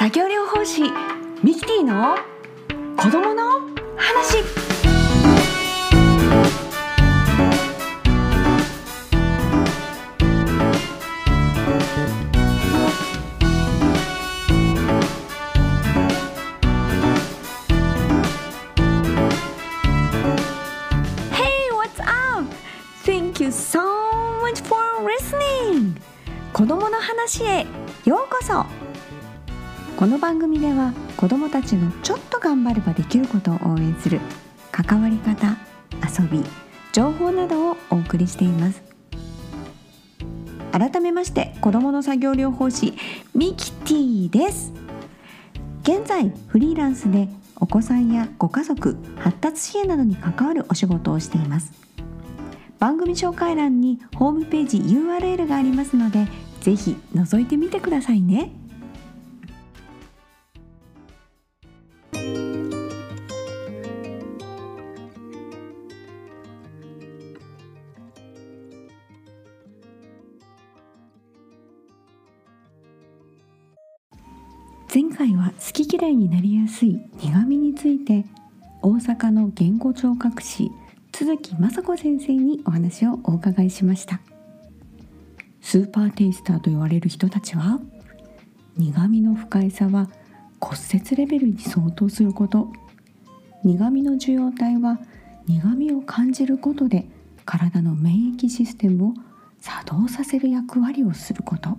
作業療法士ミキティの子供の話。この番組では子どもたちのちょっと頑張ればできることを応援する関わり方遊び情報などをお送りしています。改めまして子どもの作業療法士ミキティです。現在フリーランスでお子さんやご家族発達支援などに関わるお仕事をしています。番組紹介欄にホームページ URL がありますのでぜひ覗いてみてくださいね。前回は好き嫌いになりやすい苦味について大阪の言語聴覚士鈴木雅子先生にお話をお伺いしました。スーパーテイスターと言われる人たちは苦味の不快さは骨折レベルに相当すること。苦味の受容体は苦味を感じることで体の免疫システムを作動させる役割をすること。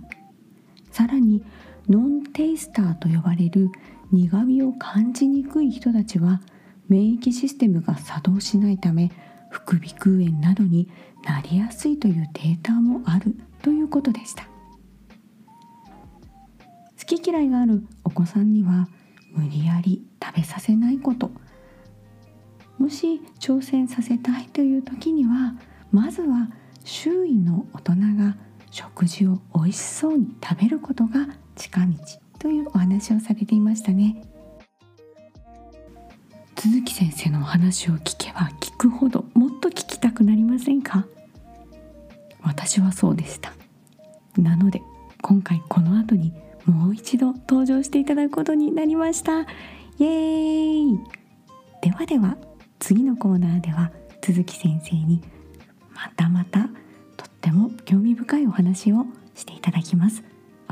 さらにノンテイスターと呼ばれる苦味を感じにくい人たちは免疫システムが作動しないため副鼻腔炎などになりやすいというデータもあるということでした。好き嫌いがあるお子さんには無理やり食べさせないこと。もし挑戦させたいという時にはまずは周囲の大人が食事を美味しそうに食べることが近道というお話をされていましたね。鈴木先生のお話を聞けば聞くほどもっと聞きたくなりませんか？私はそうでした。なので今回この後にもう一度登場していただくことになりました。イエーイ！ではでは次のコーナーでは鈴木先生にまたまたとっても興味深いお話をしていただきます。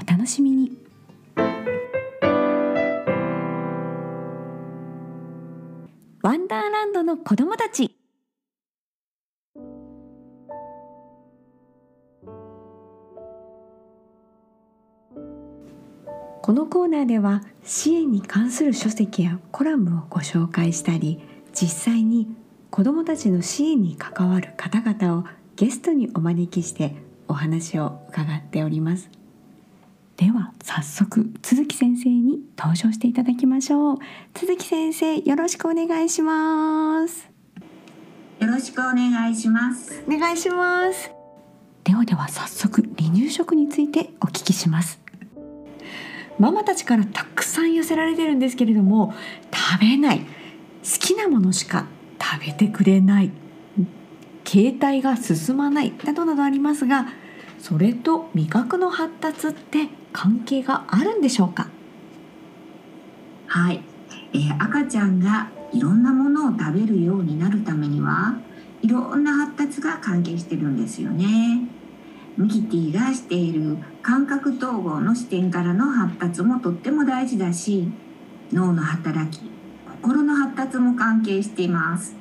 お楽しみに。ワンダーランドの子供たち。このコーナーでは支援に関する書籍やコラムをご紹介したり実際に子どもたちの支援に関わる方々をゲストにお招きしてお話を伺っております。では早速鈴木先生に登場していただきましょう。鈴木先生よろしくお願いします。よろしくお願いします。お願いします。ではでは早速離乳食についてお聞きします。ママたちからたくさん寄せられてるんですけれども食べない。好きなものしか食べてくれない。携帯が進まない。などなどありますがそれと味覚の発達って関係があるんでしょうか？はい、えー、赤ちゃんがいろんなものを食べるようになるためにはいろんな発達が関係してるんですよね。ミキティがしている感覚統合の視点からの発達もとっても大事だし脳の働き心の発達も関係しています。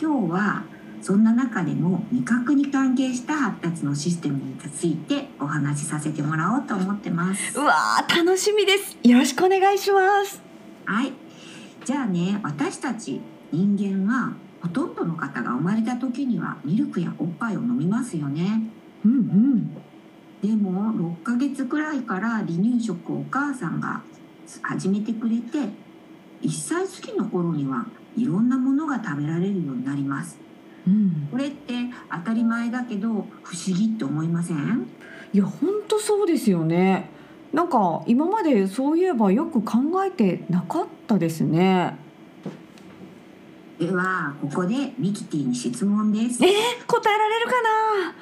今日はそんな中でも味覚に関係した発達のシステムについてお話しさせてもらおうと思ってます。うわ楽しみです。よろしくお願いします。はい。じゃあね私たち人間はほとんどの方が生まれた時にはミルクやおっぱいを飲みますよね。うんうん。でも6ヶ月くらいから離乳食をお母さんが始めてくれて1歳過ぎの頃にはいろんなものが食べられるようになります、うん、これって当たり前だけど不思議って思いません？いや本当そうですよね。なんか今までそういえばよく考えてなかったですね。ではここでミキティに質問です。えー、答えられるかな？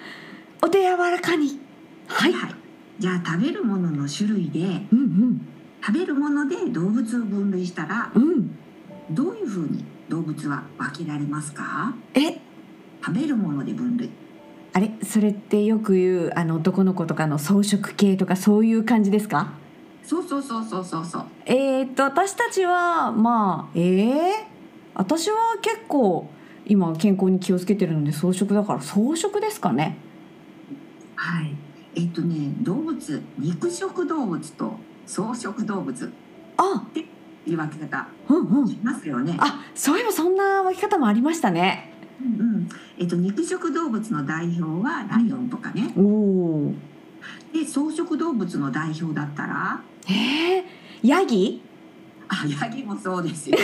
お手柔らかに。はい、はい、じゃあ食べるものの種類で、うんうん、食べるもので動物を分類したらうん。どういうふうに動物は分けられますか？え食べるもので分類。あれ？それってよく言うあの男の子とかの草食系とかそういう感じですか？そうそうそうそうそうそう。えー、っと私たちはまあえー、私は結構今健康に気をつけてるので草食だから草食ですかね？はい。えっとね動物肉食動物と草食動物あ！いう分け方うんうん。しますよね。あそういえばそんな分け方もありましたねうん。うん、えっと肉食動物の代表はライオンとかね。おおで草食動物の代表だったら？えー、ヤギ？あヤギもそうですよ、ね。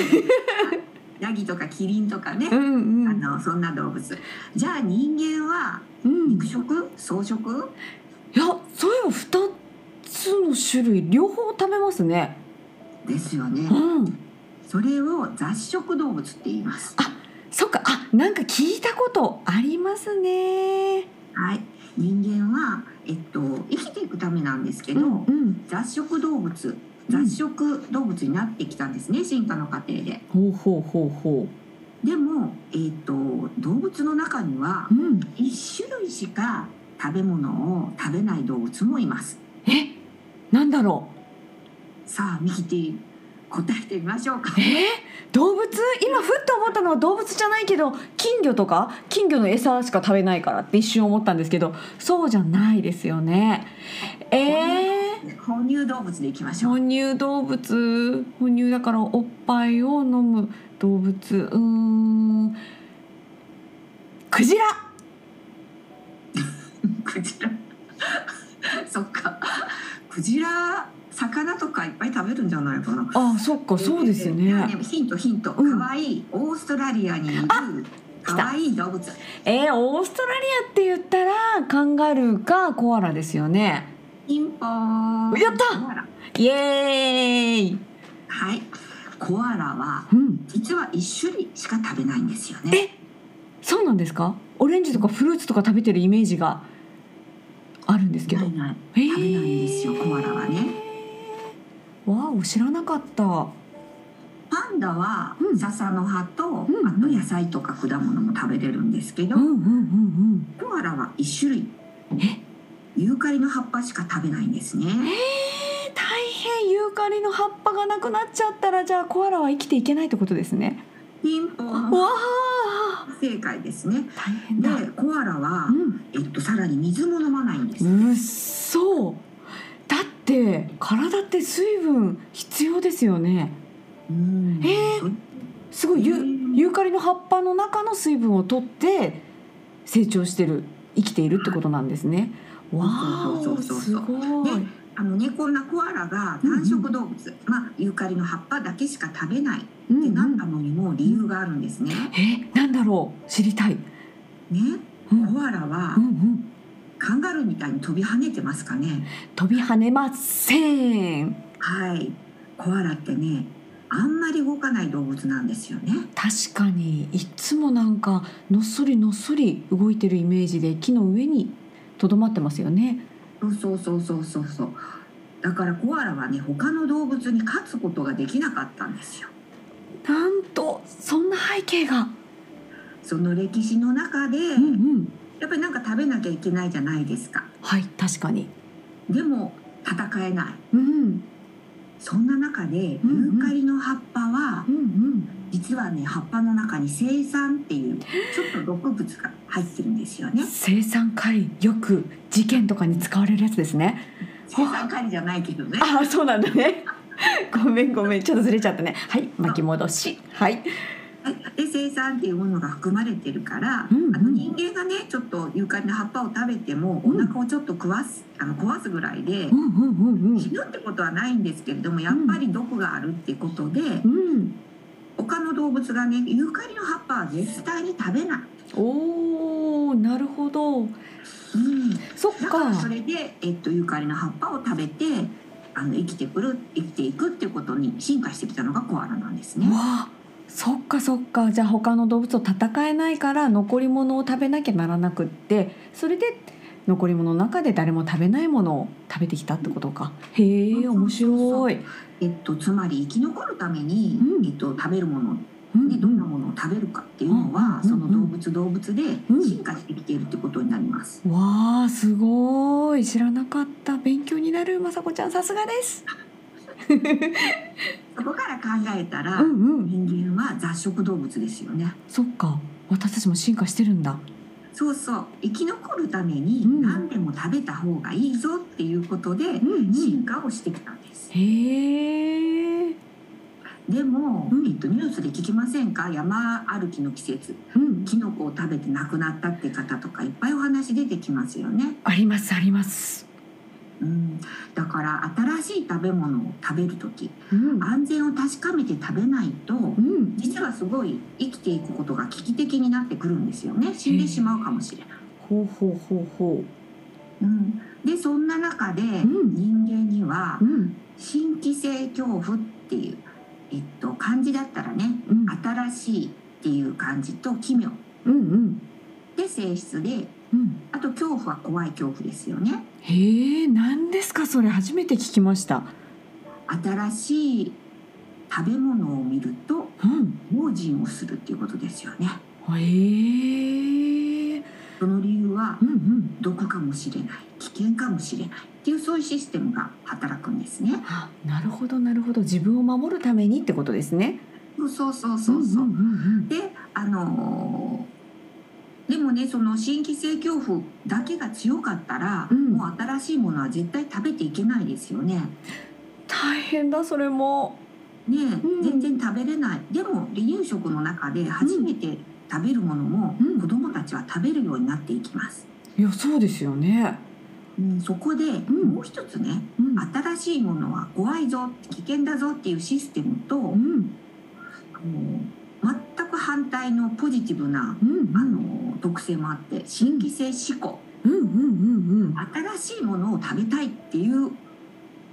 ヤギとかキリンとかね。んうあのそんな動物。じゃあ人間はうん。肉食？草食？いやそういえば2つの種類。両方食べますね。ですよね。うん。それを雑食動物って言います。そっか。あなんか聞いたことありますね。はい。人間はえっと生きていくためなんですけど、うん雑食動物雑食動物になってきたんですね進化の過程で。ほうほうほうほでも、えー、と動物の中にはううん。1種類しか食べ物を食べない動物もいます。え？なんだろさあミキティ答えてみましょうか。う。えー、動物？今ふっと思ったのは動物じゃないけど金魚とか？金魚の餌しか食べないからって一瞬思ったんですけどそうじゃないですよね。えー、哺乳動物でいきましょ哺う。乳動物？哺乳だからおっぱいを飲む動物。うーん。クジラ。クジラ。そっか。クジラ魚とかいっぱい食べるんじゃないかな。あそっかそうですではねヒントヒント。うん可愛いオーストラリアにいる可愛い動物。えー、オーストラリアって言ったらカンガルーかコアラですよねピンポーン。やったイエーイはい。コアラはうん実は一種類しか食べないんですよね。えそうなんですか？オレンジとかフルーツとか食べてるイメージがあるんですけどないないえー食べないんですよコアラはね。わお知らなかった。パンダはうん。笹の葉と、あと野菜とか果物も食べれるんですけど、コアラは一種類。ユーカリの葉っぱしか食べないんですね。えー、大変ユーカリの葉っぱがなくなっちゃったらじゃあコアラは生きていけないってことですね。ピンポン。わあ正解ですね。大変でだコアラは、うん。えっとさらに水も飲まないんです。うっそだって体って水分必要ですよね。うん。えーそすごいユうん。ユーカリの葉っぱの中の水分を取って成長してる生きているってことなんですね。わあすごい。であのねこんなコアラが単食動物、まあユーカリの葉っぱだけしか食べないってうんうんなったのにも理由があるんですね。えなんだろう。知りたい。ね、うん。コアラはうんうんカンガルーみたいに飛び跳ねてますかね。飛び跳ねませんはい、コアラってね、あんまり動かない動物なんですよね。確かにいつもなんかのっそりのっそり動いてるイメージで木の上にとどまってますよねそうそうそうそうそうそう。だからコアラはね、他の動物に勝つことができなかったんですよ。なんとそんな背景がその歴史の中で、うんうん食べなきゃいけないじゃないですか。はい確かに。でも戦えない。うんそんな中でユうんうん。ーカリの葉っぱはうんうん。実はね葉っぱの中に青酸っていうちょっと毒物が入ってるんですよね。生産会よく事件とかに使われるやつですね。青酸カリじゃないけどね。ああそうなんだね。ごめんごめん。ちょっとずれちゃったね。はい巻き戻し。はいはいで生酸っていうものが含まれてるから、うん。うんあの人間がねちょっとユーカリの葉っぱを食べてもおうん。腹をちょっと食わすあの壊すぐらいでうんうんうん死ぬってことはないんですけれどもやっぱり毒があるってことで、他の動物がねユーカリの葉っぱは絶対に食べない。おーなるほど。うん。そっだからかそれで、えっと、ユーカリの葉っぱを食べてあの生きてくる生きていくっていうことに進化してきたのがコアラなんですね。う。わそっかそっか。じゃあ他の動物と戦えないから残り物を食べなきゃならなくってそれで残り物の中で誰も食べないものを食べてきたってことか。へえ面白い、えっと、つまり生き残るために、うん。えっと、食べるものうんでどんなものを食べるかっていうのは、うん。その動物動物でうん。進化してきているってことになります。わあすごい。知らなかった。勉強になるまさこちゃん。さすがです そこから考えたら、うんうん。人間は雑食動物ですよね。そっか。私たちも進化してるんだ。そうそう。生き残るためにうん。何でも食べた方がいいぞっていうことでうんうん。進化をしてきたんです。へえでも、うん。えっと、ニュースで聞きませんか？山歩きの季節。うん。キノコを食べて亡くなったって方とかいっぱいお話出てきますよね。ありますありますうん、だから新しい食べ物を食べる時うん。安全を確かめて食べないとうん。実はすごい生きていくことが危機的になってくるんですよね。死んでしまうかもしれない。ほうほうほうほう。ん、でそんな中でん。人間には新規性恐怖っていう、えっと、漢字だったらねうん。新しいっていう漢字と奇妙。うんうん。で性質でうん。あと恐怖は怖い恐怖ですよね。へえ何ですかそれ？初めて聞きました。新しい食べ物を見るとうん。用心をするっていうことですよね。へえ。その理由はうんうん。毒かもしれない。危険かもしれないっていうそういうシステムが働くんですね。あなるほどなるほど。自分を守るためにってことですね。そうそうそうそう。そう。んん。であのーでもねその新規性恐怖だけが強かったら、うん。もう新しいものは絶対食べていけないですよね。大変だそれも。ね、うん。全然食べれない。でも離乳食の中で初めて食べるものも、うん。子どもたちは食べるようになっていきます。いやそうですよね。うん、そこで、ん。もう一つねうん。新しいものは怖いぞ危険だぞっていうシステムと、うん。あの全く反対のポジティブなうんあの特性もあって新規性思考。うんうんうんうん。新しいものを食べたいっていう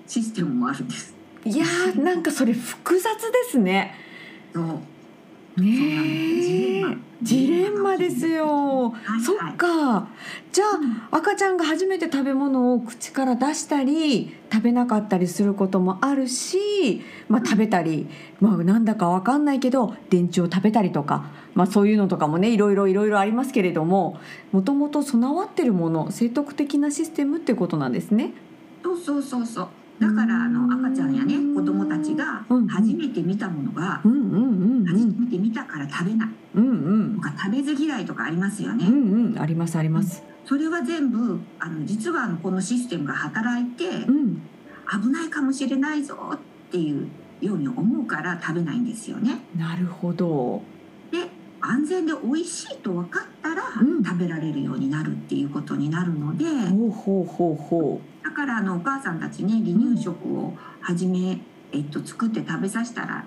システムもあるんです。いやーなんかそれ複雑ですね。そうねえ。ジレンマ。ですよ、はいそっか。じゃあ赤ちゃんが初めて食べ物を口から出したり食べなかったりすることもあるし、まあ、食べたり、まあ、なんだかわかんないけど電池を食べたりとか、まあ、そういうのとかもねいろいろいろいろありますけれどももともと備わってるもの生徳的なシステムってことなんですね。そうそうそうそうだからあの赤ちゃんやね子供たちが初めて見たものが初めて見たから食べない。とか食べず嫌いとかありますよね。うんうん。ありますあります。それは全部あの実はこのシステムが働いてうん。危ないかもしれないぞっていうように思うから食べないんですよね。なるほど。で安全で美味しいと分かったらうん。食べられるようになるっていうことになるので、ほうほうほうほだからあのお母さんたちね離乳食を始め、えっと、作って食べさせたら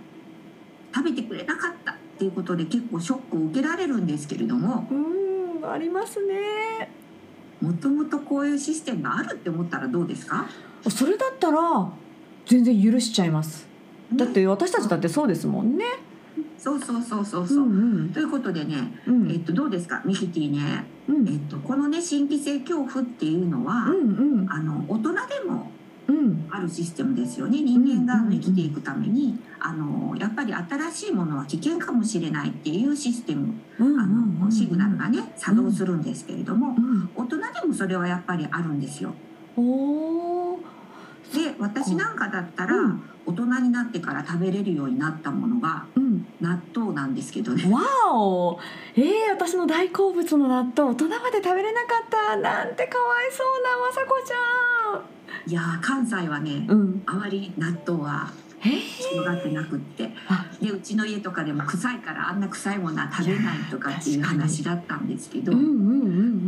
食べてくれなかったっていうことで結構ショックを受けられるんですけれどもう。うんありますね。もともとこういうシステムがあるって思ったらどうですか？それだったら全然許しちゃいます。だっねて私たちだってそうですもんね。そうそうそうそうそう。んということでね、うん。えっと、どうですか？ミキティね、うん。えっと、このね新規性恐怖っていうのは、うんうん。あの大人でもうん。あるシステムですよね。人間がうんうんうん生きていくために、あのやっぱり新しいものは危険かもしれないっていうシステム、うんあのシグナルがね作動するんですけれども、うん。大人でもそれはやっぱりあるんですよ。おーで私なんかだったら、うん。大人になってから食べれるようになったものがうん。納豆なんですけどね。わお。えー、私の大好物の納豆大人まで食べれなかった。なんてかわいそうなまさこちいやー関西はね、ゃんうん。あまり納豆はえー、広がってなくって。あ。でうちの家とかでも臭いからあんな臭いものは食べないとかっていう話だったんですけど、うんうんうんう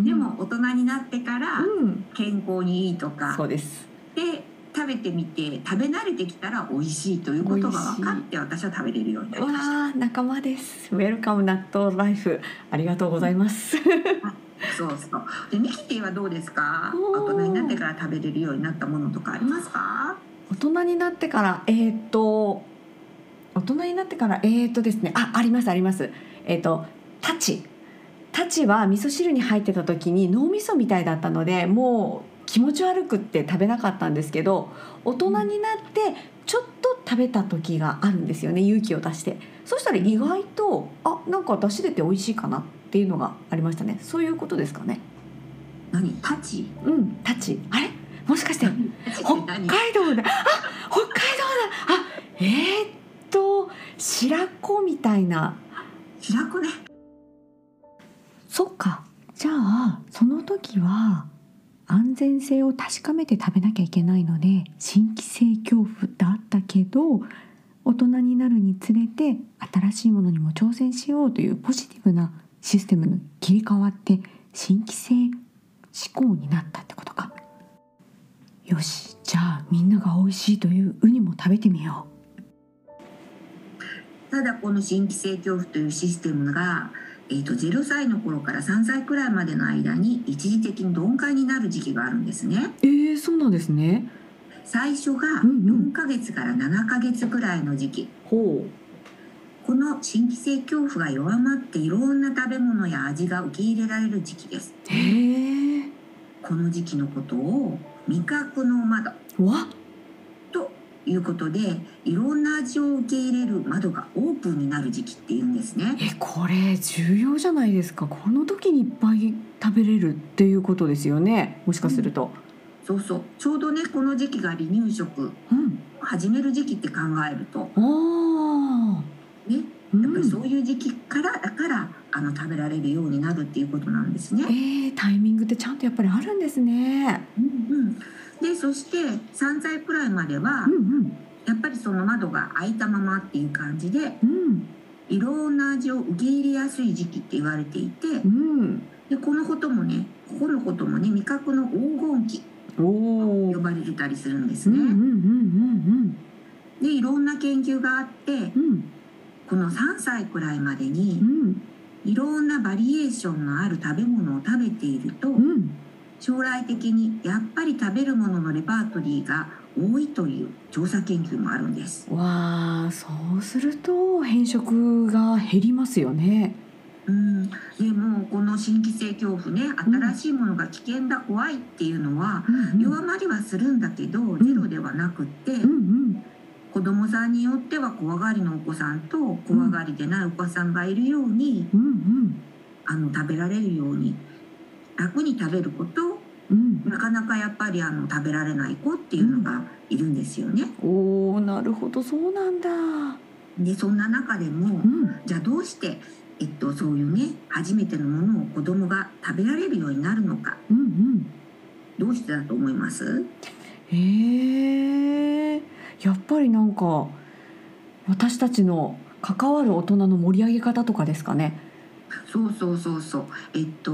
ん。でも大人になってからうん。健康にいいとか、そうです。で食べてみて食べ慣れてきたら美味しいということが分かって私は食べれるようになりました。仲間です。ウェルカム納豆ライフ。ありがとうございます。そうそう。でミキティはどうですか？大人になってから食べれるようになったものとかありますか？大人になってからえーっと大人になってからえーっとですね。あありますあります。えーっとタチ。タチは味噌汁に入ってた時に脳みそみたいだったのでもう気持ち悪くって食べなかったんですけど大人になってちょっと食べた時があるんですよね勇気を出して。そしたら意外とあなんか出汁出て美味しいかなっていうのがありましたね。そういうことですかね。何？タチ？うんタチ。あれ？もしかして北海道だあ北海道だ。あえー、っと白子みたいな。白子ね。そっか。じゃあその時は安全性を確かめて食べなきゃいけないので新規性恐怖だったけど大人になるにつれて新しいものにも挑戦しようというポジティブなシステムに切り替わって新規性思考になったってことか。よしじゃあみんなが美味しいというウニも食べてみよう。ただこの新規性恐怖というシステムがえーと、0歳の頃から3歳くらいまでの間に一時的に鈍感になる時期があるんですね。えー、そうなんですね。最初が4ヶ月から7ヶ月くらいの時期、うんう。ん、この新規性恐怖が弱まっていろんな食べ物や味が受け入れられる時期です。へこの時期のことを味覚の窓。わいうことでいろんな味を受け入れる窓がオープンになる時期っていうんですね。えこれ重要じゃないですかこの時にいっぱい食べれるっていうことですよねもしかすると。うん、そうそうちょうどねこの時期が離乳食、うん、始める時期って考えると。ねやっぱりそういう時期からだからあの食べられるようになるっていうことなんですね。えー、タイミングってちゃんとやっぱりあるんですね。うんうんでそして3歳くらいまでは、うんうん、やっぱりその窓が開いたままっていう感じで、うん、いろんな味を受け入れやすい時期って言われていて、うん、でこのこともねここのこともね味覚の黄金期と呼ばれてたりするんですね。でいろんな研究があって、うん、この3歳くらいまでに、いろんなバリエーションのある食べ物を食べていると、将来的にやっぱり食べるもののレパートリーが多いという調査研究もあるんです。わあそうすると変色が減りますよね。うん、でもこの新規性恐怖ね新しいものが危険だ、うん、怖いっていうのは、弱まりはするんだけど、うん、ゼロではなくって、うんうん、子どもさんによっては怖がりのお子さんと怖がりでないお子さんがいるように、うんうん、あの食べられるように楽に食べることうん、なかなかやっぱりあの食べられない子っていうのがいるんですよね。うん、おなるほどそうなんだ。でそんな中でも、うん、じゃあどうして、えっと、そういうね初めてのものを子供が食べられるようになるのか、うんうん、どうしてだと思います？へえやっぱりなんか私たちの関わる大人の盛り上げ方とかですかね。そうそうそうそう。えっと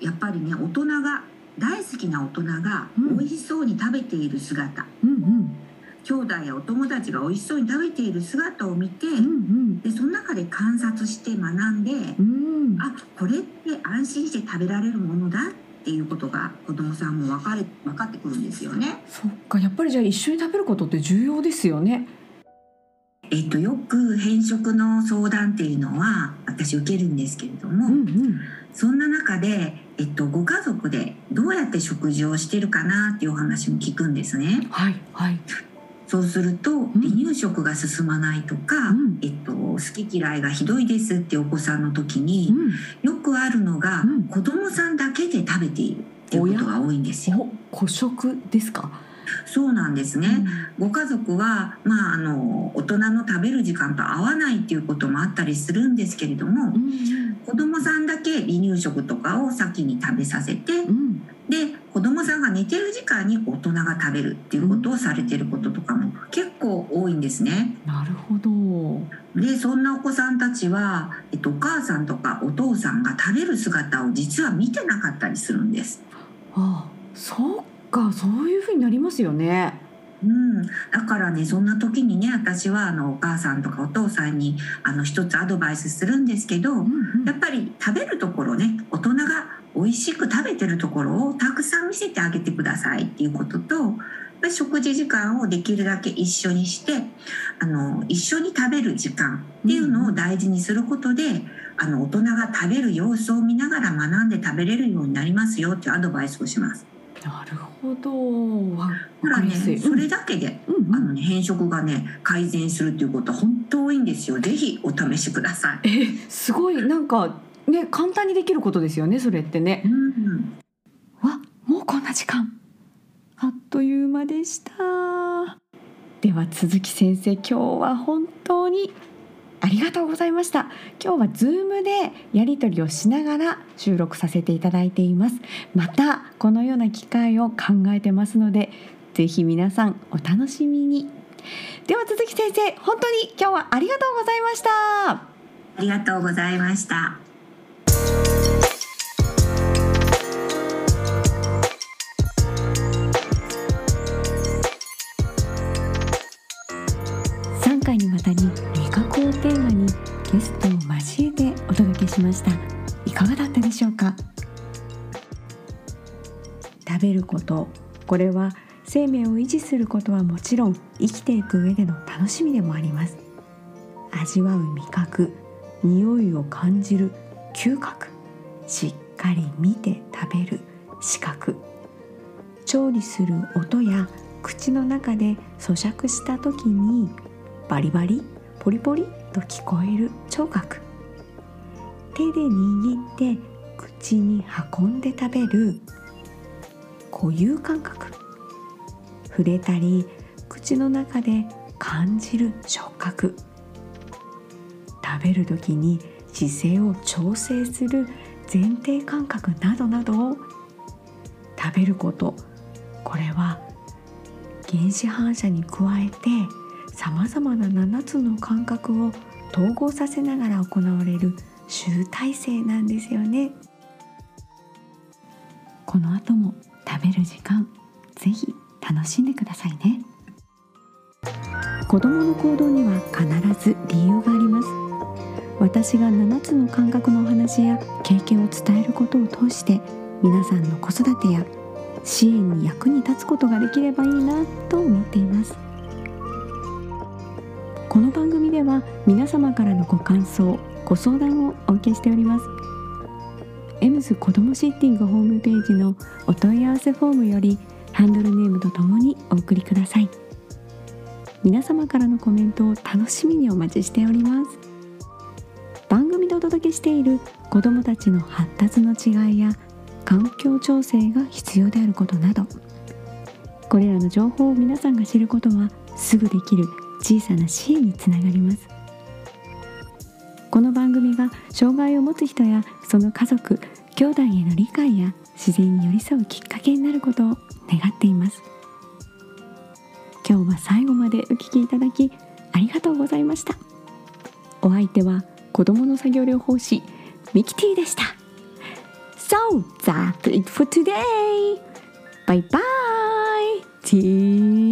やっぱりね大人が大好きな大人が美味しそうに食べている姿、うんうん、兄弟やお友達が美味しそうに食べている姿を見て、うんうん、でその中で観察して学んで、うん、あこれって安心して食べられるものだっていうことが子どもさんも分かれ分かってくるんですよね。そっかやっぱりじゃあ一緒に食べることって重要ですよね。えっと、よく偏食の相談っていうのは私受けるんですけれども、うんうん、そんな中で、えっと、ご家族でどうやって食事をしてるかなっていうお話も聞くんですね。はい、はい。そうすると、離乳食が進まないとか、うん、えっと、好き嫌いがひどいですってお子さんの時に、うん、よくあるのが、うん、子供さんだけで食べているっていうことが多いんですよ。孤食ですか？そうなんですね、うん、ご家族は、まあ、あの大人の食べる時間と合わないっていうこともあったりするんですけれども、うん、子どもさんだけ離乳食とかを先に食べさせて、うん、で子どもさんが寝てる時間に大人が食べるっていうことをされてることとかも結構多いんですね。なるほど。でそんなお子さんたちは、えっと、お母さんとかお父さんが食べる姿を実は見てなかったりするんです。ああそうかそういうふうになりますよね。うん、だからねそんな時にね私はあのお母さんとかお父さんにあの一つアドバイスするんですけど、うんうん、やっぱり食べるところね大人が美味しく食べてるところをたくさん見せてあげてくださいっていうことと食事時間をできるだけ一緒にしてあの一緒に食べる時間っていうのを大事にすることで、あの大人が食べる様子を見ながら学んで食べれるようになりますよっていうアドバイスをします。なるほど。わだからね、それだけで、うんうん。あのね、変色がね、改善するっていうことは本当多いんですよ。ぜひお試しください。えすごい。なんかね簡単にできることですよねそれってね。うん、わもうこんな時間。あっという間でした。では鈴木先生今日は本当にありがとうございました。今日は Zoom でやり取りをしながら収録させていただいています。またこのような機会を考えてますのでぜひ皆さんお楽しみに。では鈴木先生本当に今日はありがとうございました。ありがとうございました。ゲストを交えてお届けしました。いかがだったでしょうか？食べることこれは生命を維持することはもちろん生きていく上での楽しみでもあります。味わう味覚匂いを感じる嗅覚しっかり見て食べる視覚調理する音や口の中で咀嚼した時にバリバリポリポリと聞こえる聴覚。手で握って口に運んで食べる。固有感覚。触れたり口の中で感じる触覚。食べる時に姿勢を調整する前提感覚などなど。を食べること。これは原子反射に加えてさまざまな7つの感覚を統合させながら行われる集大成なんですよね。この後も食べる時間ぜひ楽しんでくださいね。子供の行動には必ず理由があります。私が7つの感覚のお話や経験を伝えることを通して皆さんの子育てや支援に役に立つことができればいいなと思っています。この番組では皆様からのご感想ご相談をお受けしております。エムズ子どもシッティングホームページのお問い合わせフォームよりハンドルネームとともにお送りください。皆様からのコメントを楽しみにお待ちしております。番組でお届けしている子どもたちの発達の違いや環境調整が必要であることなどこれらの情報を皆さんが知ることはすぐできる小さな支援につながります。この番組が障害を持つ人やその家族兄弟への理解や自然に寄り添うきっかけになることを願っています。今日は最後までお聞きいただきありがとうございました。お相手は子供の作業療法士ミキティでした。So that's it for today. Bye bye. See